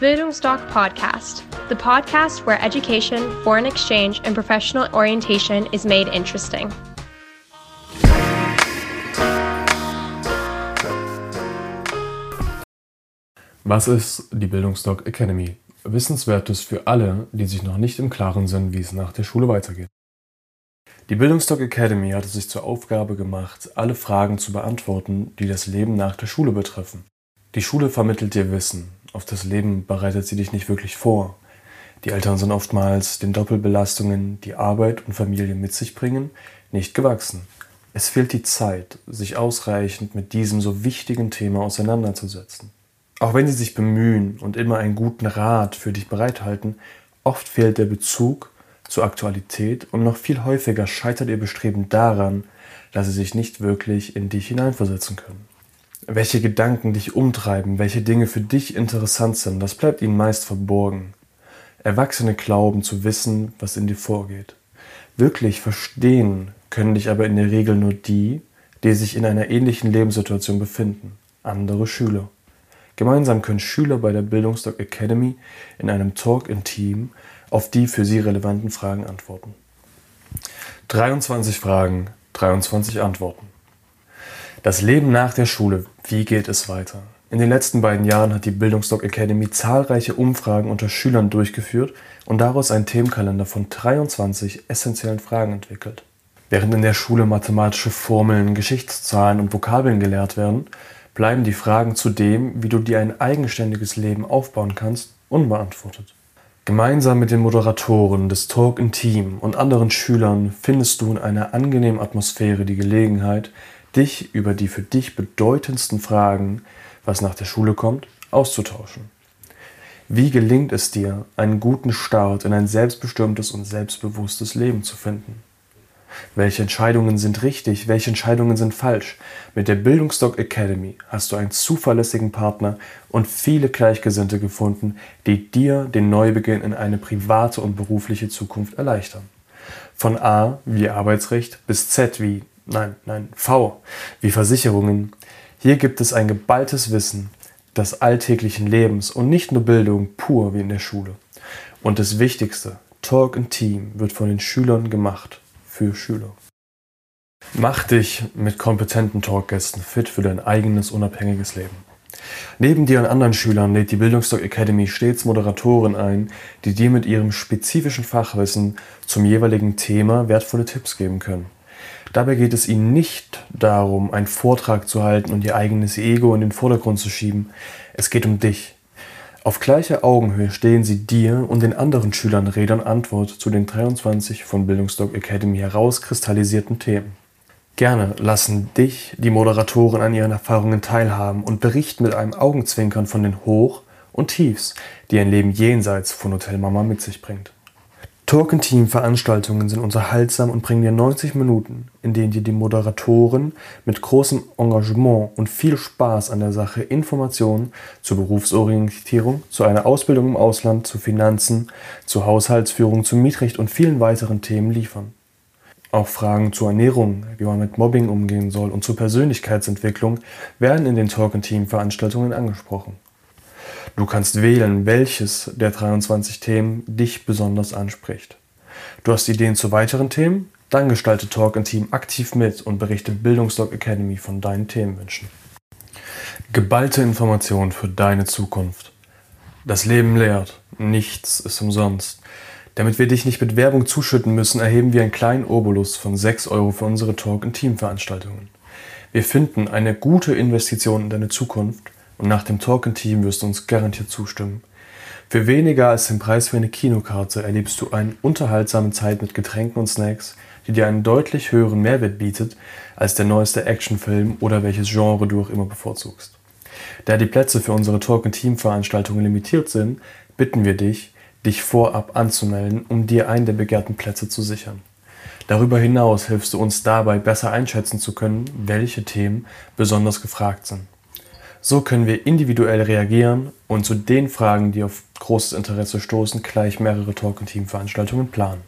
Bildungsdoc Podcast, the podcast where education, foreign exchange, and professional orientation is made interesting. Was ist die Bildungsdoc Academy? Wissenswertes für alle, die sich noch nicht im Klaren sind, wie es nach der Schule weitergeht. Die Bildungsdoc Academy hat es sich zur Aufgabe gemacht, alle Fragen zu beantworten, die das Leben nach der Schule betreffen. Die Schule vermittelt dir Wissen, auf das Leben bereitet sie dich nicht wirklich vor. Die Eltern sind oftmals den Doppelbelastungen, die Arbeit und Familie mit sich bringen, nicht gewachsen. Es fehlt die Zeit, sich ausreichend mit diesem so wichtigen Thema auseinanderzusetzen. Auch wenn sie sich bemühen und immer einen guten Rat für dich bereithalten, oft fehlt der Bezug zur Aktualität und noch viel häufiger scheitert ihr Bestreben daran, dass sie sich nicht wirklich in dich hineinversetzen können. Welche Gedanken dich umtreiben, welche Dinge für dich interessant sind, das bleibt ihnen meist verborgen. Erwachsene glauben zu wissen, was in dir vorgeht. Wirklich verstehen können dich aber in der Regel nur die, die sich in einer ähnlichen Lebenssituation befinden, andere Schüler. Gemeinsam können Schüler bei der Bildungsdoc Academy in einem Talk in Team auf die für sie relevanten Fragen antworten. 23 Fragen, 23 Antworten. Das Leben nach der Schule, wie geht es weiter? In den letzten beiden Jahren hat die Bildungsdoc Academy zahlreiche Umfragen unter Schülern durchgeführt und daraus einen Themenkalender von 23 essentiellen Fragen entwickelt. Während in der Schule mathematische Formeln, Geschichtszahlen und Vokabeln gelehrt werden, bleiben die Fragen zu dem, wie du dir ein eigenständiges Leben aufbauen kannst, unbeantwortet. Gemeinsam mit den Moderatoren des Talk in Team und anderen Schülern findest du in einer angenehmen Atmosphäre die Gelegenheit, dich über die für dich bedeutendsten Fragen, was nach der Schule kommt, auszutauschen. Wie gelingt es dir, einen guten Start in ein selbstbestimmtes und selbstbewusstes Leben zu finden? Welche Entscheidungen sind richtig, welche Entscheidungen sind falsch? Mit der Bildungsdoc Academy hast du einen zuverlässigen Partner und viele Gleichgesinnte gefunden, die dir den Neubeginn in eine private und berufliche Zukunft erleichtern. Von A wie Arbeitsrecht bis Z wie, nein, nein, V wie Versicherungen. Hier gibt es ein geballtes Wissen des alltäglichen Lebens und nicht nur Bildung pur wie in der Schule. Und das Wichtigste, Talk and Team wird von den Schülern gemacht für Schüler. Mach dich mit kompetenten Talkgästen fit für dein eigenes unabhängiges Leben. Neben dir und anderen Schülern lädt die Bildungsdoc Academy stets Moderatoren ein, die dir mit ihrem spezifischen Fachwissen zum jeweiligen Thema wertvolle Tipps geben können. Dabei geht es ihnen nicht darum, einen Vortrag zu halten und ihr eigenes Ego in den Vordergrund zu schieben. Es geht um dich, auf gleicher Augenhöhe stehen sie dir und den anderen Schülern Rede und Antwort zu den 23 von Bildungsdoc Academy herauskristallisierten Themen. Gerne lassen dich die Moderatoren an ihren Erfahrungen teilhaben und berichten mit einem Augenzwinkern von den Hoch- und Tiefs, die ein Leben jenseits von Hotel Mama mit sich bringt. Talk-Team-Veranstaltungen sind unterhaltsam und bringen dir 90 Minuten, in denen dir die Moderatoren mit großem Engagement und viel Spaß an der Sache Informationen zur Berufsorientierung, zu einer Ausbildung im Ausland, zu Finanzen, zur Haushaltsführung, zum Mietrecht und vielen weiteren Themen liefern. Auch Fragen zur Ernährung, wie man mit Mobbing umgehen soll und zur Persönlichkeitsentwicklung werden in den Talk-Team-Veranstaltungen angesprochen. Du kannst wählen, welches der 23 Themen dich besonders anspricht. Du hast Ideen zu weiteren Themen? Dann gestalte Talk in Team aktiv mit und berichte Bildungsdoc Academy von deinen Themenwünschen. Geballte Informationen für deine Zukunft. Das Leben lehrt, nichts ist umsonst. Damit wir dich nicht mit Werbung zuschütten müssen, erheben wir einen kleinen Obolus von 6 Euro für unsere Talk- in Team-Veranstaltungen. Wir finden eine gute Investition in deine Zukunft und nach dem Talk-in-Team wirst du uns garantiert zustimmen. Für weniger als den Preis für eine Kinokarte erlebst du eine unterhaltsame Zeit mit Getränken und Snacks, die dir einen deutlich höheren Mehrwert bietet als der neueste Actionfilm oder welches Genre du auch immer bevorzugst. Da die Plätze für unsere Talk-in-Team-Veranstaltungen limitiert sind, bitten wir dich, dich vorab anzumelden, um dir einen der begehrten Plätze zu sichern. Darüber hinaus hilfst du uns dabei, besser einschätzen zu können, welche Themen besonders gefragt sind. So können wir individuell reagieren und zu den Fragen, die auf großes Interesse stoßen, gleich mehrere Talk- und Team-Veranstaltungen planen.